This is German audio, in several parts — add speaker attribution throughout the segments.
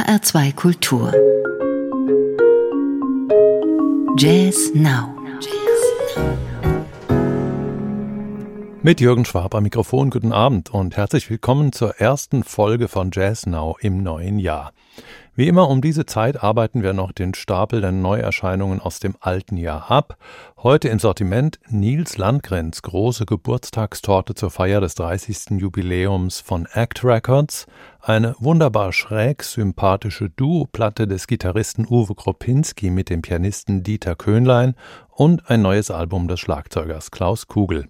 Speaker 1: HR2 Kultur. Jazz Now.
Speaker 2: Mit Jürgen Schwab am Mikrofon, guten Abend und herzlich willkommen zur ersten Folge von Jazz Now im neuen Jahr. Wie immer um diese Zeit arbeiten wir noch den Stapel der Neuerscheinungen aus dem alten Jahr ab. Heute im Sortiment Nils Landgrens große Geburtstagstorte zur Feier des 30. Jubiläums von Act Records, eine wunderbar schräg sympathische Duo-Platte des Gitarristen Uwe Kropinski mit dem Pianisten Dieter Köhnlein und ein neues Album des Schlagzeugers Klaus Kugel.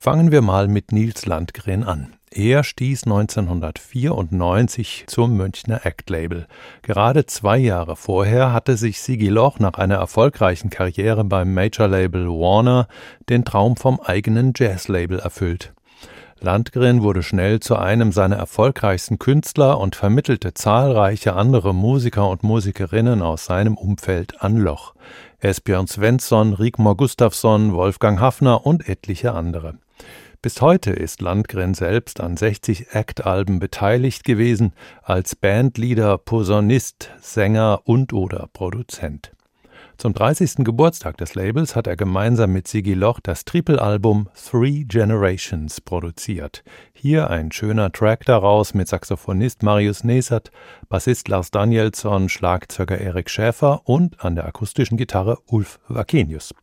Speaker 2: Fangen wir mal mit Nils Landgren an. Er stieß 1994 zum Münchner Act-Label. Gerade zwei Jahre vorher hatte sich Sigi Loch nach einer erfolgreichen Karriere beim Major-Label Warner den Traum vom eigenen Jazz-Label erfüllt. Landgren wurde schnell zu einem seiner erfolgreichsten Künstler und vermittelte zahlreiche andere Musiker und Musikerinnen aus seinem Umfeld an Loch. Esbjörn Svensson, Rigmor Gustafsson, Wolfgang Hafner und etliche andere. Bis heute ist Landgren selbst an 60 Act-Alben beteiligt gewesen, als Bandleader, Posaunist, Sänger und oder Produzent. Zum 30. Geburtstag des Labels hat er gemeinsam mit Sigi Loch das Triple-Album Three Generations produziert. Hier ein schöner Track daraus mit Saxophonist Marius Nesert, Bassist Lars Danielsson, Schlagzeuger Erik Schäfer und an der akustischen Gitarre Ulf Wakenius.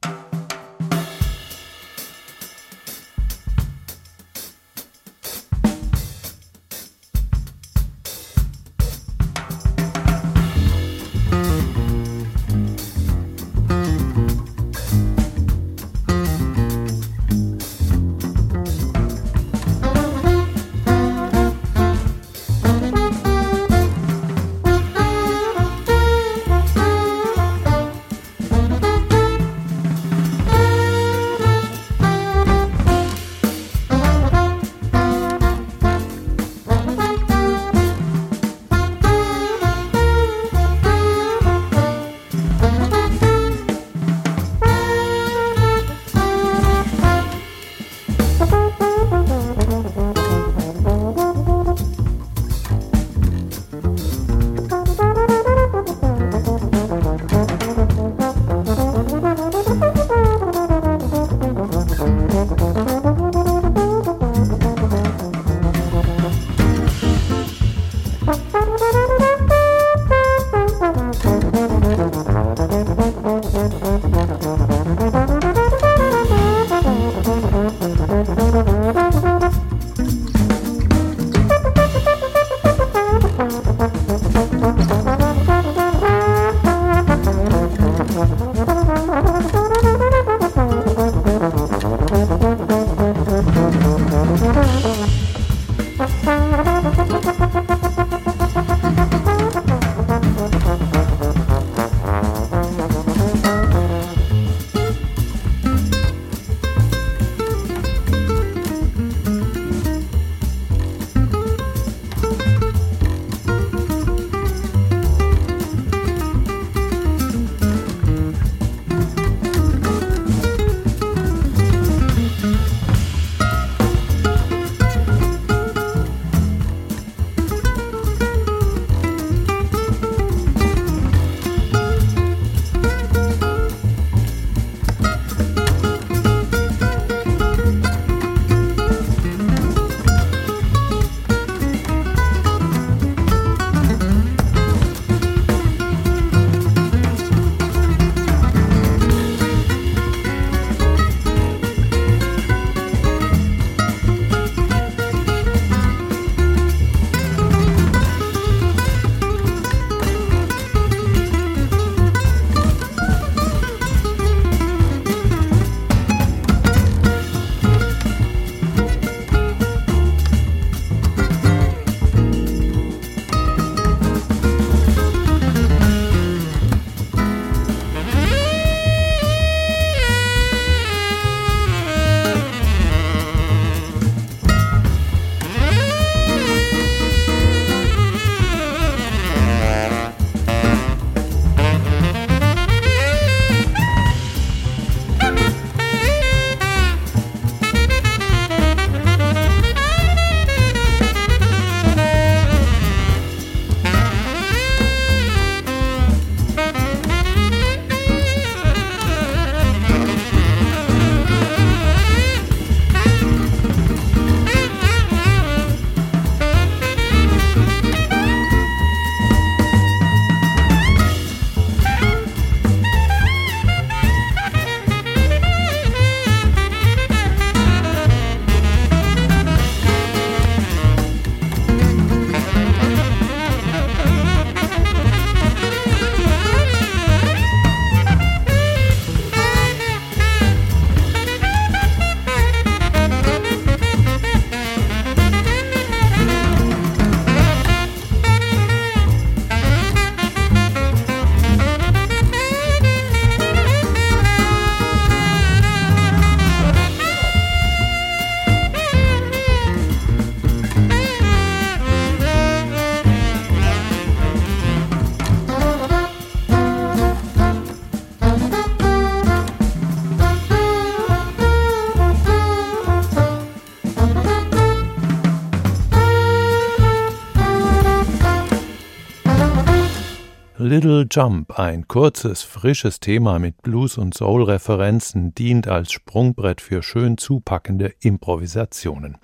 Speaker 2: Jump, ein kurzes, frisches Thema mit Blues- und Soul-Referenzen, dient als Sprungbrett für schön zupackende Improvisationen.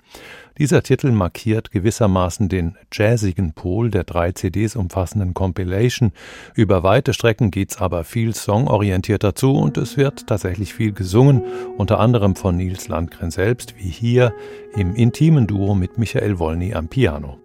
Speaker 2: Dieser Titel markiert gewissermaßen den jazzigen Pol der drei CDs umfassenden Compilation. Über weite Strecken geht's aber viel songorientierter zu und es wird tatsächlich viel gesungen, unter anderem von Nils Landgren selbst, wie hier im intimen Duo mit Michael Wolny am Piano.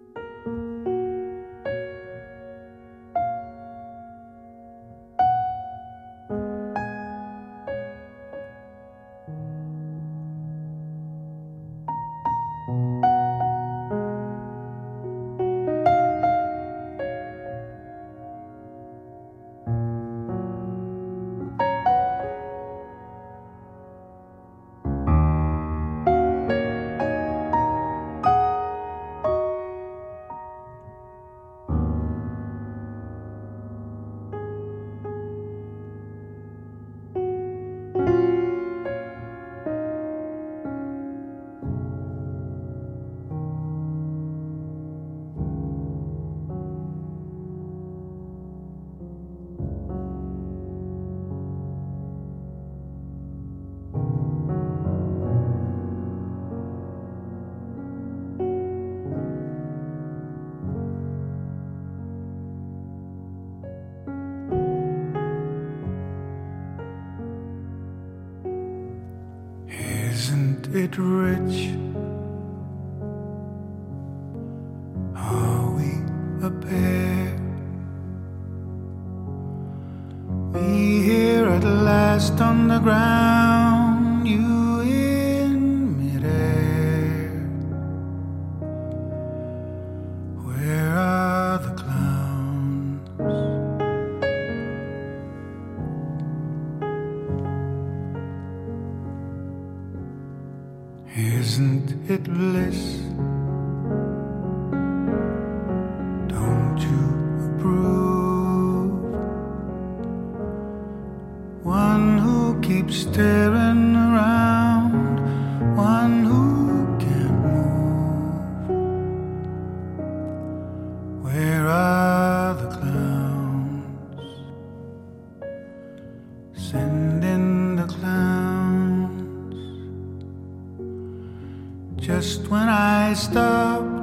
Speaker 3: It rich? Are we a pair? We here at last on the ground, Send in the clowns. Just when I stopped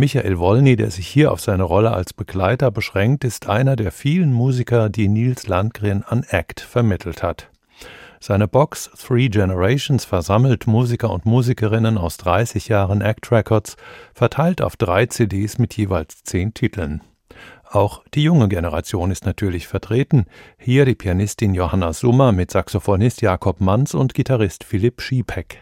Speaker 2: Michael Wolny, der sich hier auf seine Rolle als Begleiter beschränkt, ist einer der vielen Musiker, die Nils Landgren an Act vermittelt hat. Seine Box Three Generations versammelt Musiker und Musikerinnen aus 30 Jahren Act Records, verteilt auf drei CDs mit jeweils zehn Titeln. Auch die junge Generation ist natürlich vertreten. Hier die Pianistin Johanna Summer mit Saxophonist Jakob Manz und Gitarrist Philipp Schiepeck.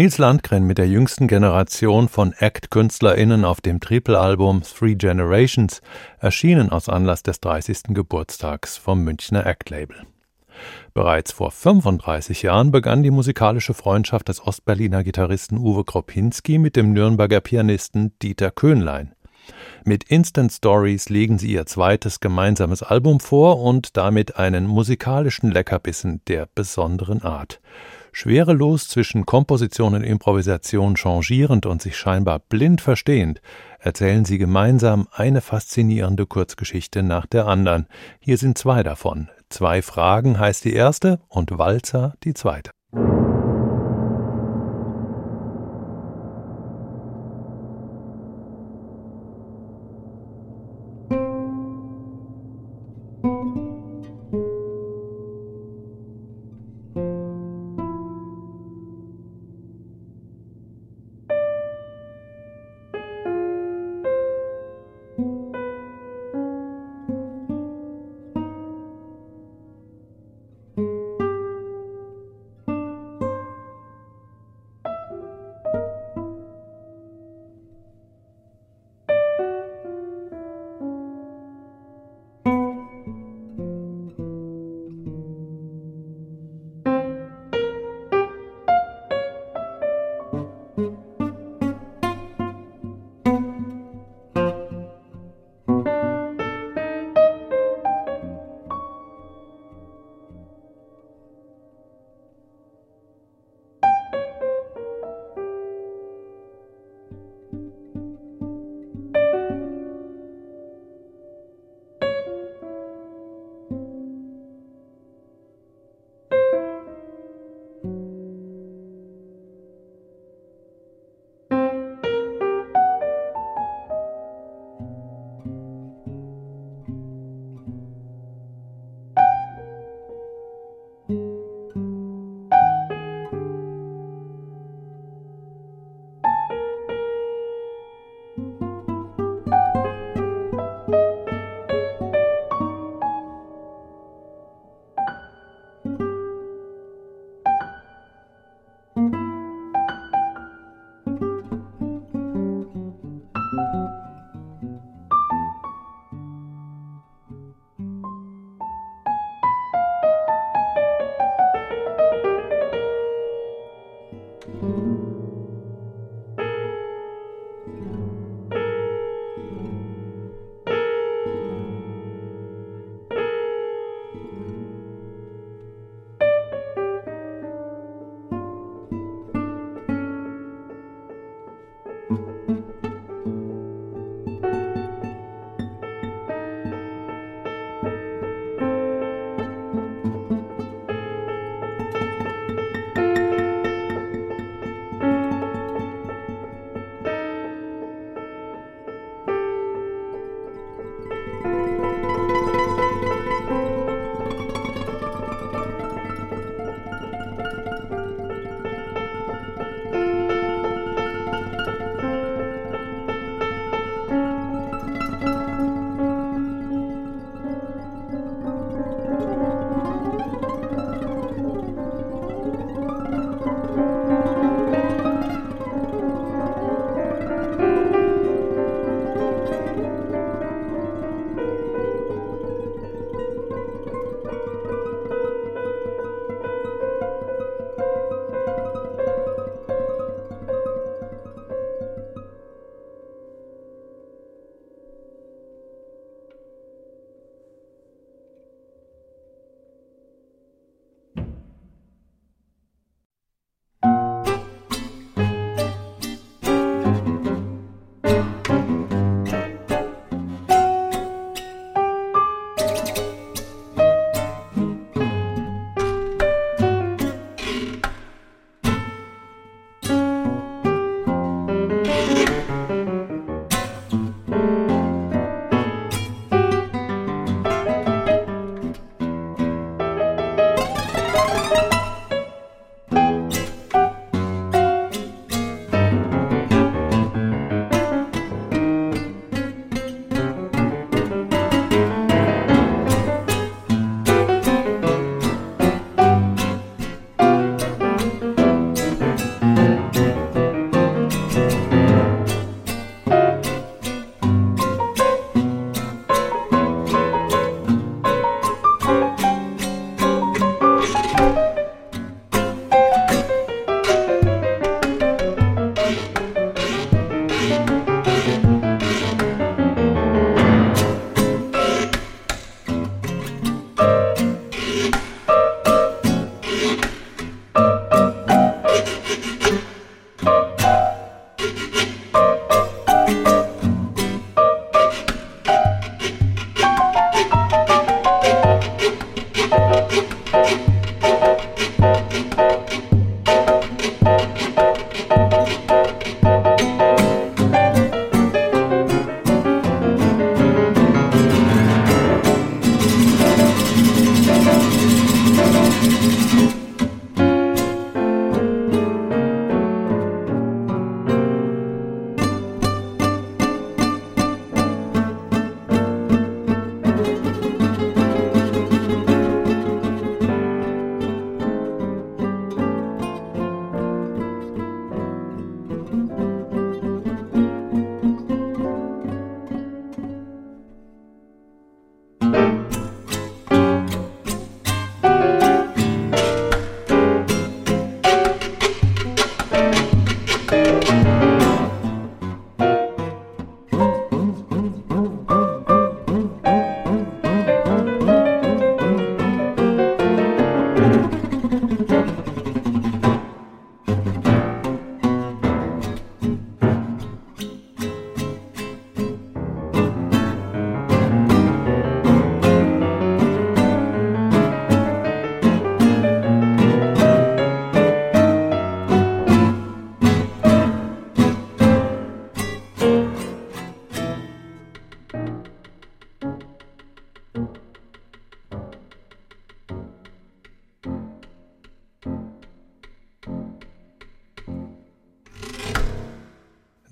Speaker 2: Nils Landgren mit der jüngsten Generation von Act-KünstlerInnen auf dem Triple-Album Three Generations, erschienen aus Anlass des 30. Geburtstags vom Münchner Act-Label. Bereits vor 35 Jahren begann die musikalische Freundschaft des Ostberliner Gitarristen Uwe Kropinski mit dem Nürnberger Pianisten Dieter Köhnlein. Mit Instant Stories legen sie ihr zweites gemeinsames Album vor und damit einen musikalischen Leckerbissen der besonderen Art. Schwerelos zwischen Komposition und Improvisation changierend und sich scheinbar blind verstehend, erzählen sie gemeinsam eine faszinierende Kurzgeschichte nach der anderen. Hier sind zwei davon. Zwei Fragen heißt die erste und Walzer die zweite.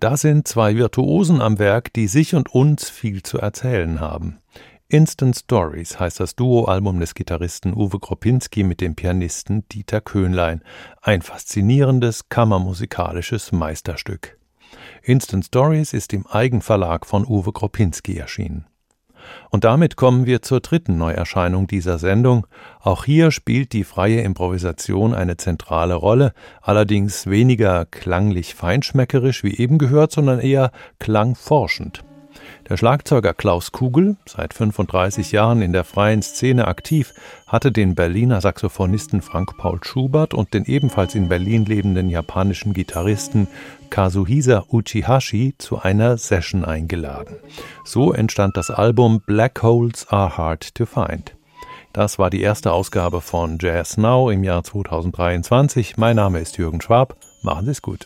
Speaker 2: Da sind zwei Virtuosen am Werk, die sich und uns viel zu erzählen haben. Instant Stories heißt das Duo-Album des Gitarristen Uwe Kropinski mit dem Pianisten Dieter Köhnlein. Ein faszinierendes kammermusikalisches Meisterstück. Instant Stories ist im Eigenverlag von Uwe Kropinski erschienen. Und damit kommen wir zur dritten Neuerscheinung dieser Sendung. Auch hier spielt die freie Improvisation eine zentrale Rolle, allerdings weniger klanglich feinschmeckerisch wie eben gehört, sondern eher klangforschend. Der Schlagzeuger Klaus Kugel, seit 35 Jahren in der freien Szene aktiv, hatte den Berliner Saxophonisten Frank Paul Schubert und den ebenfalls in Berlin lebenden japanischen Gitarristen Kazuhisa Uchihashi zu einer Session eingeladen. So entstand das Album Black Holes Are Hard to Find. Das war die erste Ausgabe von Jazz Now im Jahr 2023. Mein Name ist Jürgen Schwab. Machen Sie es gut.